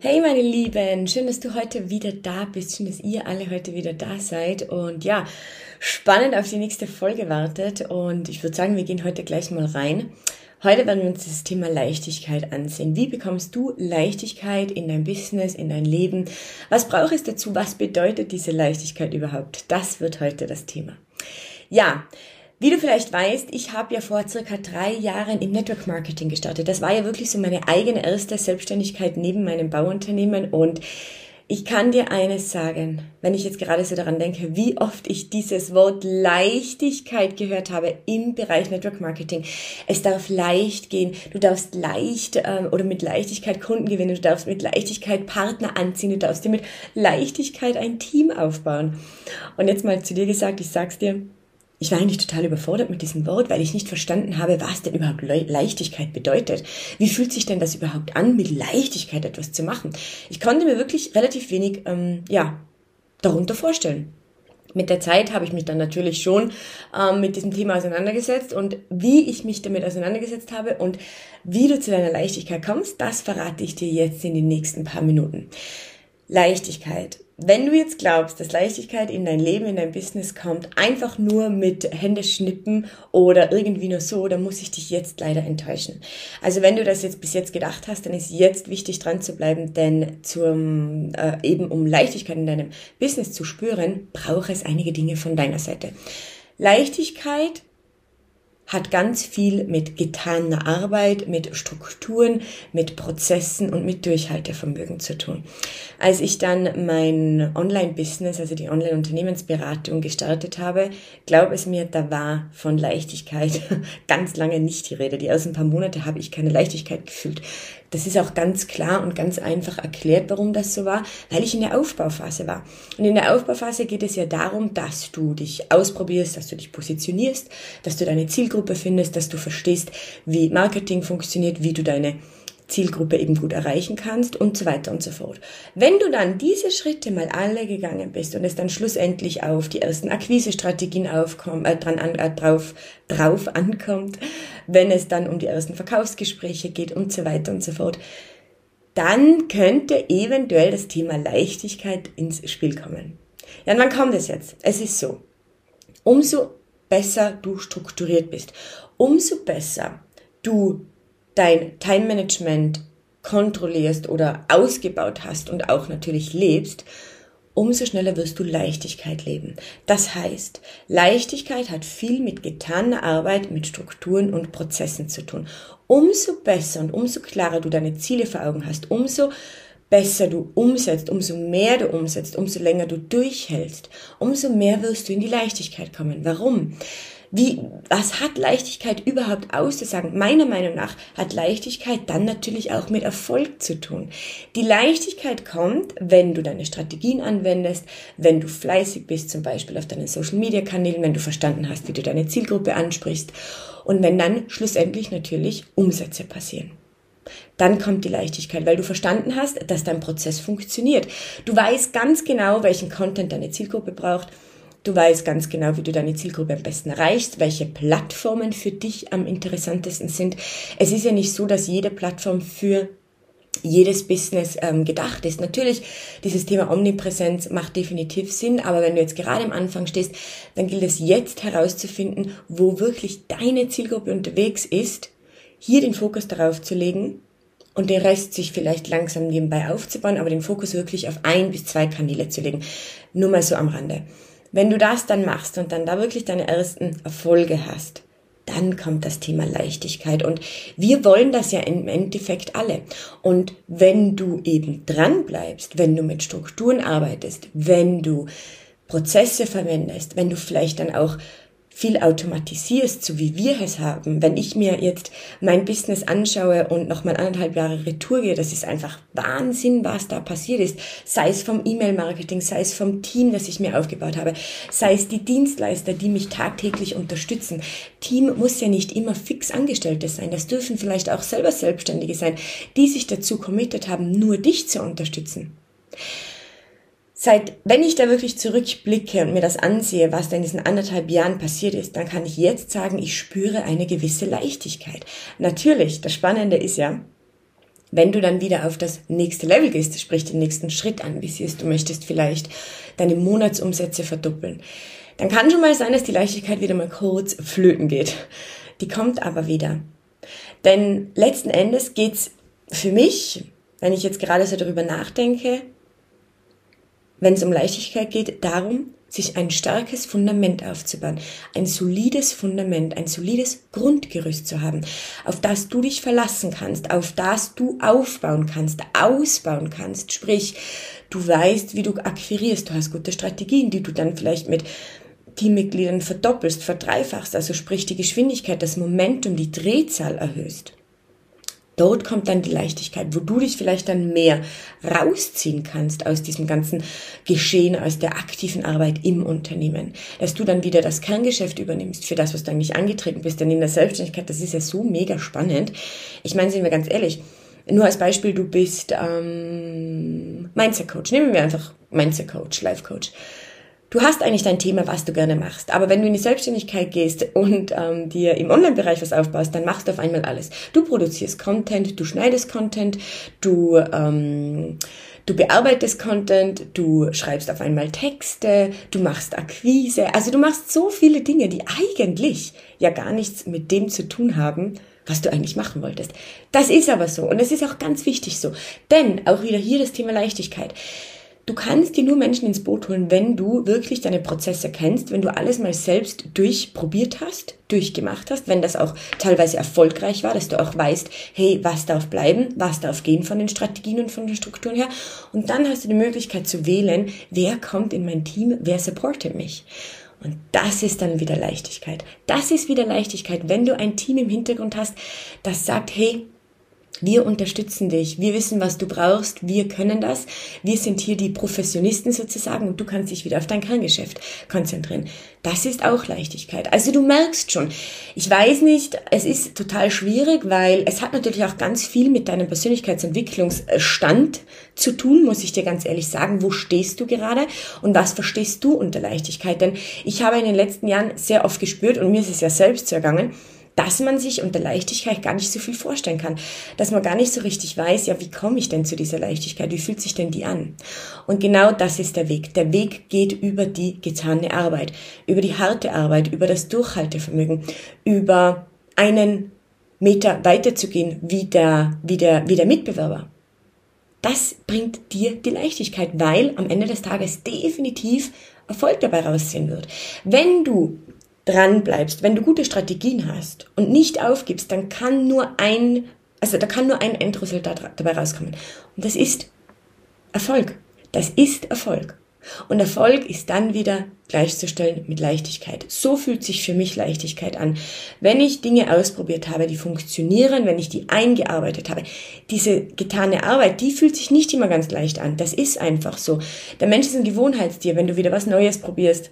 Hey meine Lieben, schön, dass du heute wieder da bist, schön, dass ihr alle heute wieder da seid und ja, spannend auf die nächste Folge wartet und ich würde sagen, wir gehen heute gleich mal rein. Heute werden wir uns das Thema Leichtigkeit ansehen. Wie bekommst du Leichtigkeit in dein Business, in dein Leben? Was braucht es dazu? Was bedeutet diese Leichtigkeit überhaupt? Das wird heute das Thema. Ja, wie du vielleicht weißt, ich habe ja vor circa drei Jahren im Network Marketing gestartet. Das war ja wirklich so meine eigene erste Selbstständigkeit neben meinem Bauunternehmen und ich kann dir eines sagen, wenn ich jetzt gerade so daran denke, wie oft ich dieses Wort Leichtigkeit gehört habe im Bereich Network Marketing. Es darf leicht gehen, du darfst leicht ähm, oder mit Leichtigkeit Kunden gewinnen, du darfst mit Leichtigkeit Partner anziehen, du darfst dir mit Leichtigkeit ein Team aufbauen. Und jetzt mal zu dir gesagt, ich sag's dir, ich war eigentlich total überfordert mit diesem Wort, weil ich nicht verstanden habe, was denn überhaupt Le Leichtigkeit bedeutet. Wie fühlt sich denn das überhaupt an, mit Leichtigkeit etwas zu machen? Ich konnte mir wirklich relativ wenig, ähm, ja, darunter vorstellen. Mit der Zeit habe ich mich dann natürlich schon ähm, mit diesem Thema auseinandergesetzt und wie ich mich damit auseinandergesetzt habe und wie du zu deiner Leichtigkeit kommst, das verrate ich dir jetzt in den nächsten paar Minuten. Leichtigkeit wenn du jetzt glaubst, dass Leichtigkeit in dein Leben, in dein Business kommt, einfach nur mit Hände schnippen oder irgendwie nur so, dann muss ich dich jetzt leider enttäuschen. Also wenn du das jetzt bis jetzt gedacht hast, dann ist jetzt wichtig dran zu bleiben, denn zum, äh, eben um Leichtigkeit in deinem Business zu spüren, braucht es einige Dinge von deiner Seite. Leichtigkeit hat ganz viel mit getaner Arbeit, mit Strukturen, mit Prozessen und mit Durchhaltevermögen zu tun. Als ich dann mein Online-Business, also die Online-Unternehmensberatung gestartet habe, glaub es mir, da war von Leichtigkeit ganz lange nicht die Rede. Die ersten paar Monate habe ich keine Leichtigkeit gefühlt. Das ist auch ganz klar und ganz einfach erklärt, warum das so war, weil ich in der Aufbauphase war. Und in der Aufbauphase geht es ja darum, dass du dich ausprobierst, dass du dich positionierst, dass du deine Zielgruppe findest, dass du verstehst, wie Marketing funktioniert, wie du deine Zielgruppe eben gut erreichen kannst und so weiter und so fort. Wenn du dann diese Schritte mal alle gegangen bist und es dann schlussendlich auf die ersten Akquisestrategien aufkommt, äh, dran an, äh, drauf, drauf ankommt, wenn es dann um die ersten Verkaufsgespräche geht und so weiter und so fort, dann könnte eventuell das Thema Leichtigkeit ins Spiel kommen. Ja, und wann kommt es jetzt? Es ist so. Umso besser du strukturiert bist, umso besser du dein Time Management kontrollierst oder ausgebaut hast und auch natürlich lebst, umso schneller wirst du Leichtigkeit leben. Das heißt, Leichtigkeit hat viel mit getaner Arbeit, mit Strukturen und Prozessen zu tun. Umso besser und umso klarer du deine Ziele vor Augen hast, umso besser du umsetzt, umso mehr du umsetzt, umso länger du durchhältst, umso mehr wirst du in die Leichtigkeit kommen. Warum? Wie, was hat Leichtigkeit überhaupt auszusagen? Meiner Meinung nach hat Leichtigkeit dann natürlich auch mit Erfolg zu tun. Die Leichtigkeit kommt, wenn du deine Strategien anwendest, wenn du fleißig bist, zum Beispiel auf deinen Social Media Kanälen, wenn du verstanden hast, wie du deine Zielgruppe ansprichst und wenn dann schlussendlich natürlich Umsätze passieren. Dann kommt die Leichtigkeit, weil du verstanden hast, dass dein Prozess funktioniert. Du weißt ganz genau, welchen Content deine Zielgruppe braucht Du weißt ganz genau, wie du deine Zielgruppe am besten erreichst, welche Plattformen für dich am interessantesten sind. Es ist ja nicht so, dass jede Plattform für jedes Business ähm, gedacht ist. Natürlich, dieses Thema Omnipräsenz macht definitiv Sinn, aber wenn du jetzt gerade am Anfang stehst, dann gilt es jetzt herauszufinden, wo wirklich deine Zielgruppe unterwegs ist, hier den Fokus darauf zu legen und den Rest sich vielleicht langsam nebenbei aufzubauen, aber den Fokus wirklich auf ein bis zwei Kanäle zu legen. Nur mal so am Rande. Wenn du das dann machst und dann da wirklich deine ersten Erfolge hast, dann kommt das Thema Leichtigkeit. Und wir wollen das ja im Endeffekt alle. Und wenn du eben dran bleibst, wenn du mit Strukturen arbeitest, wenn du Prozesse verwendest, wenn du vielleicht dann auch viel automatisierst, so wie wir es haben, wenn ich mir jetzt mein Business anschaue und nochmal anderthalb Jahre Retour gehe, das ist einfach Wahnsinn, was da passiert ist. Sei es vom E-Mail-Marketing, sei es vom Team, das ich mir aufgebaut habe, sei es die Dienstleister, die mich tagtäglich unterstützen. Team muss ja nicht immer fix Angestellte sein. Das dürfen vielleicht auch selber Selbstständige sein, die sich dazu committed haben, nur dich zu unterstützen seit, wenn ich da wirklich zurückblicke und mir das ansehe, was da in diesen anderthalb Jahren passiert ist, dann kann ich jetzt sagen, ich spüre eine gewisse Leichtigkeit. Natürlich, das Spannende ist ja, wenn du dann wieder auf das nächste Level gehst, sprich den nächsten Schritt anvisierst, du möchtest vielleicht deine Monatsumsätze verdoppeln, dann kann schon mal sein, dass die Leichtigkeit wieder mal kurz flöten geht. Die kommt aber wieder. Denn letzten Endes geht's für mich, wenn ich jetzt gerade so darüber nachdenke, wenn es um Leichtigkeit geht, darum, sich ein starkes Fundament aufzubauen, ein solides Fundament, ein solides Grundgerüst zu haben, auf das du dich verlassen kannst, auf das du aufbauen kannst, ausbauen kannst. Sprich, du weißt, wie du akquirierst, du hast gute Strategien, die du dann vielleicht mit Teammitgliedern verdoppelst, verdreifachst, also sprich die Geschwindigkeit, das Momentum, die Drehzahl erhöhst. Dort kommt dann die Leichtigkeit, wo du dich vielleicht dann mehr rausziehen kannst aus diesem ganzen Geschehen, aus der aktiven Arbeit im Unternehmen. Dass du dann wieder das Kerngeschäft übernimmst für das, was du eigentlich angetreten bist. Denn in der Selbstständigkeit, das ist ja so mega spannend. Ich meine, sind wir ganz ehrlich, nur als Beispiel, du bist ähm, Mindset Coach. Nehmen wir einfach Mindset Coach, Life Coach du hast eigentlich dein Thema, was du gerne machst. Aber wenn du in die Selbstständigkeit gehst und ähm, dir im Online-Bereich was aufbaust, dann machst du auf einmal alles. Du produzierst Content, du schneidest Content, du ähm, du bearbeitest Content, du schreibst auf einmal Texte, du machst Akquise. Also du machst so viele Dinge, die eigentlich ja gar nichts mit dem zu tun haben, was du eigentlich machen wolltest. Das ist aber so und es ist auch ganz wichtig so. Denn auch wieder hier das Thema Leichtigkeit. Du kannst dir nur Menschen ins Boot holen, wenn du wirklich deine Prozesse kennst, wenn du alles mal selbst durchprobiert hast, durchgemacht hast, wenn das auch teilweise erfolgreich war, dass du auch weißt, hey, was darf bleiben, was darf gehen von den Strategien und von den Strukturen her. Und dann hast du die Möglichkeit zu wählen, wer kommt in mein Team, wer supportet mich. Und das ist dann wieder Leichtigkeit. Das ist wieder Leichtigkeit, wenn du ein Team im Hintergrund hast, das sagt, hey, wir unterstützen dich. Wir wissen, was du brauchst. Wir können das. Wir sind hier die Professionisten sozusagen und du kannst dich wieder auf dein Kerngeschäft konzentrieren. Das ist auch Leichtigkeit. Also du merkst schon, ich weiß nicht, es ist total schwierig, weil es hat natürlich auch ganz viel mit deinem Persönlichkeitsentwicklungsstand zu tun, muss ich dir ganz ehrlich sagen. Wo stehst du gerade und was verstehst du unter Leichtigkeit? Denn ich habe in den letzten Jahren sehr oft gespürt und mir ist es ja selbst so ergangen, dass man sich unter Leichtigkeit gar nicht so viel vorstellen kann. Dass man gar nicht so richtig weiß, ja, wie komme ich denn zu dieser Leichtigkeit? Wie fühlt sich denn die an? Und genau das ist der Weg. Der Weg geht über die getane Arbeit, über die harte Arbeit, über das Durchhaltevermögen, über einen Meter weiterzugehen wie der, wie der, wie der Mitbewerber. Das bringt dir die Leichtigkeit, weil am Ende des Tages definitiv Erfolg dabei raussehen wird. Wenn du dran bleibst, wenn du gute Strategien hast und nicht aufgibst, dann kann nur ein, also da kann nur ein Endresultat dabei rauskommen. Und das ist Erfolg. Das ist Erfolg. Und Erfolg ist dann wieder gleichzustellen mit Leichtigkeit. So fühlt sich für mich Leichtigkeit an. Wenn ich Dinge ausprobiert habe, die funktionieren, wenn ich die eingearbeitet habe. Diese getane Arbeit, die fühlt sich nicht immer ganz leicht an. Das ist einfach so. Der Mensch ist ein Gewohnheitstier. Wenn du wieder was Neues probierst,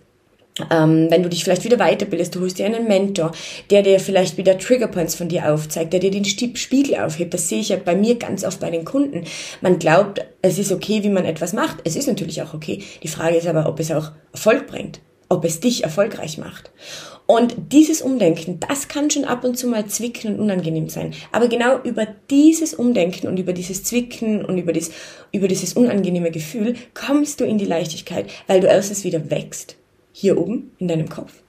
ähm, wenn du dich vielleicht wieder weiterbildest, du holst dir einen Mentor, der dir vielleicht wieder Triggerpoints von dir aufzeigt, der dir den Spiegel aufhebt. Das sehe ich ja bei mir ganz oft bei den Kunden. Man glaubt, es ist okay, wie man etwas macht. Es ist natürlich auch okay. Die Frage ist aber, ob es auch Erfolg bringt, ob es dich erfolgreich macht. Und dieses Umdenken, das kann schon ab und zu mal zwicken und unangenehm sein. Aber genau über dieses Umdenken und über dieses Zwicken und über, dies, über dieses unangenehme Gefühl kommst du in die Leichtigkeit, weil du erstens wieder wächst hier oben in deinem Kopf.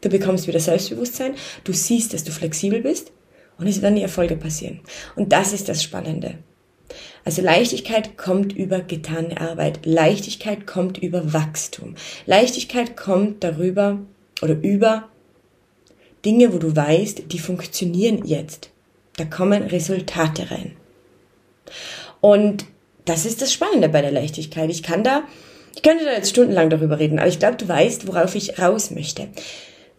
Du bekommst wieder Selbstbewusstsein, du siehst, dass du flexibel bist und es werden die Erfolge passieren. Und das ist das Spannende. Also Leichtigkeit kommt über getane Arbeit. Leichtigkeit kommt über Wachstum. Leichtigkeit kommt darüber oder über Dinge, wo du weißt, die funktionieren jetzt. Da kommen Resultate rein. Und das ist das Spannende bei der Leichtigkeit. Ich kann da ich könnte da jetzt stundenlang darüber reden, aber ich glaube, du weißt, worauf ich raus möchte.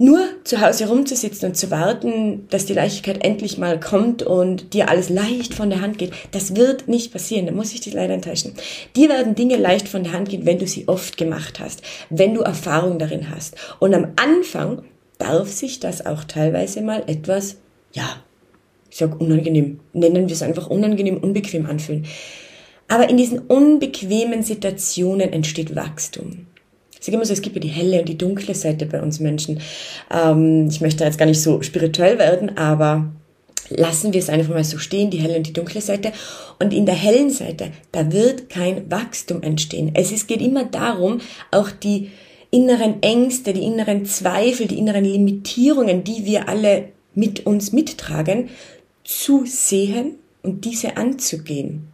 nur zu Hause rumzusitzen und zu warten, dass die Leichtigkeit endlich mal kommt und dir alles leicht von der Hand geht, das wird nicht passieren. Da muss ich dich leider enttäuschen. Dir werden Dinge leicht von der Hand gehen, wenn du sie oft gemacht hast, wenn du Erfahrung darin hast. Und am Anfang darf sich das auch teilweise mal etwas, ja, ich sag unangenehm, nennen wir es einfach unangenehm, unbequem anfühlen. Aber in diesen unbequemen Situationen entsteht Wachstum. Ich immer so, es gibt ja die helle und die dunkle Seite bei uns Menschen. Ähm, ich möchte jetzt gar nicht so spirituell werden, aber lassen wir es einfach mal so stehen, die helle und die dunkle Seite. Und in der hellen Seite, da wird kein Wachstum entstehen. Es ist, geht immer darum, auch die inneren Ängste, die inneren Zweifel, die inneren Limitierungen, die wir alle mit uns mittragen, zu sehen und diese anzugehen.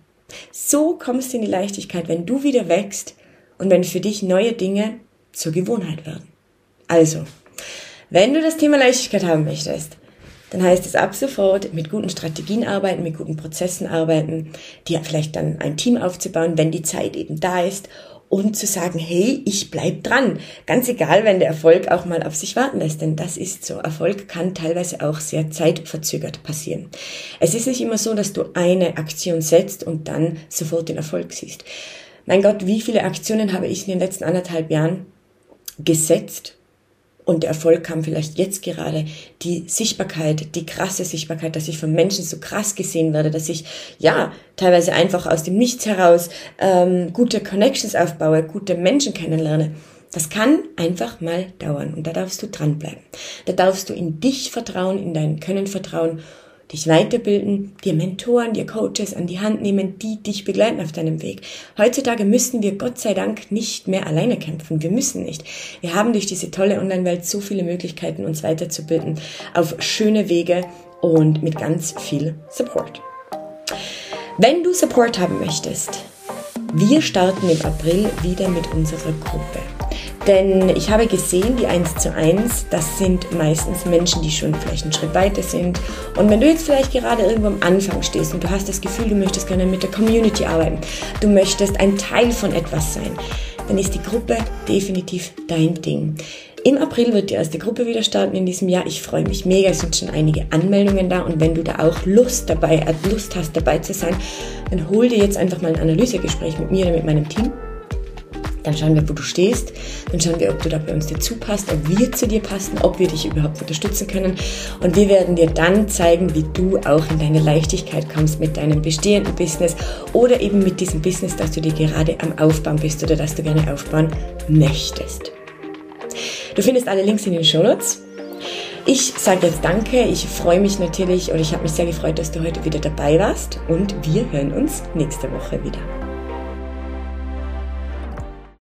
So kommst du in die Leichtigkeit, wenn du wieder wächst und wenn für dich neue Dinge zur Gewohnheit werden. Also, wenn du das Thema Leichtigkeit haben möchtest, dann heißt es ab sofort mit guten Strategien arbeiten, mit guten Prozessen arbeiten, dir vielleicht dann ein Team aufzubauen, wenn die Zeit eben da ist und zu sagen, hey, ich bleib dran. Ganz egal, wenn der Erfolg auch mal auf sich warten lässt, denn das ist so. Erfolg kann teilweise auch sehr zeitverzögert passieren. Es ist nicht immer so, dass du eine Aktion setzt und dann sofort den Erfolg siehst. Mein Gott, wie viele Aktionen habe ich in den letzten anderthalb Jahren gesetzt und der Erfolg kam vielleicht jetzt gerade. Die Sichtbarkeit, die krasse Sichtbarkeit, dass ich von Menschen so krass gesehen werde, dass ich ja teilweise einfach aus dem Nichts heraus ähm, gute Connections aufbaue, gute Menschen kennenlerne. Das kann einfach mal dauern und da darfst du dranbleiben. Da darfst du in dich vertrauen, in dein Können vertrauen dich weiterbilden, dir Mentoren, dir Coaches an die Hand nehmen, die dich begleiten auf deinem Weg. Heutzutage müssen wir Gott sei Dank nicht mehr alleine kämpfen. Wir müssen nicht. Wir haben durch diese tolle Online-Welt so viele Möglichkeiten, uns weiterzubilden auf schöne Wege und mit ganz viel Support. Wenn du Support haben möchtest, wir starten im April wieder mit unserer Gruppe. Denn ich habe gesehen, die 1 zu 1, das sind meistens Menschen, die schon vielleicht einen Schritt weiter sind. Und wenn du jetzt vielleicht gerade irgendwo am Anfang stehst und du hast das Gefühl, du möchtest gerne mit der Community arbeiten, du möchtest ein Teil von etwas sein, dann ist die Gruppe definitiv dein Ding. Im April wird die erste Gruppe wieder starten in diesem Jahr. Ich freue mich mega. Es sind schon einige Anmeldungen da. Und wenn du da auch Lust dabei, äh, Lust hast, dabei zu sein, dann hol dir jetzt einfach mal ein Analysegespräch mit mir oder mit meinem Team. Dann schauen wir, wo du stehst. Dann schauen wir, ob du da bei uns dazu passt, ob wir zu dir passen, ob wir dich überhaupt unterstützen können. Und wir werden dir dann zeigen, wie du auch in deine Leichtigkeit kommst mit deinem bestehenden Business oder eben mit diesem Business, das du dir gerade am Aufbauen bist oder das du gerne aufbauen möchtest. Du findest alle Links in den Show Notes. Ich sage jetzt Danke. Ich freue mich natürlich und ich habe mich sehr gefreut, dass du heute wieder dabei warst und wir hören uns nächste Woche wieder.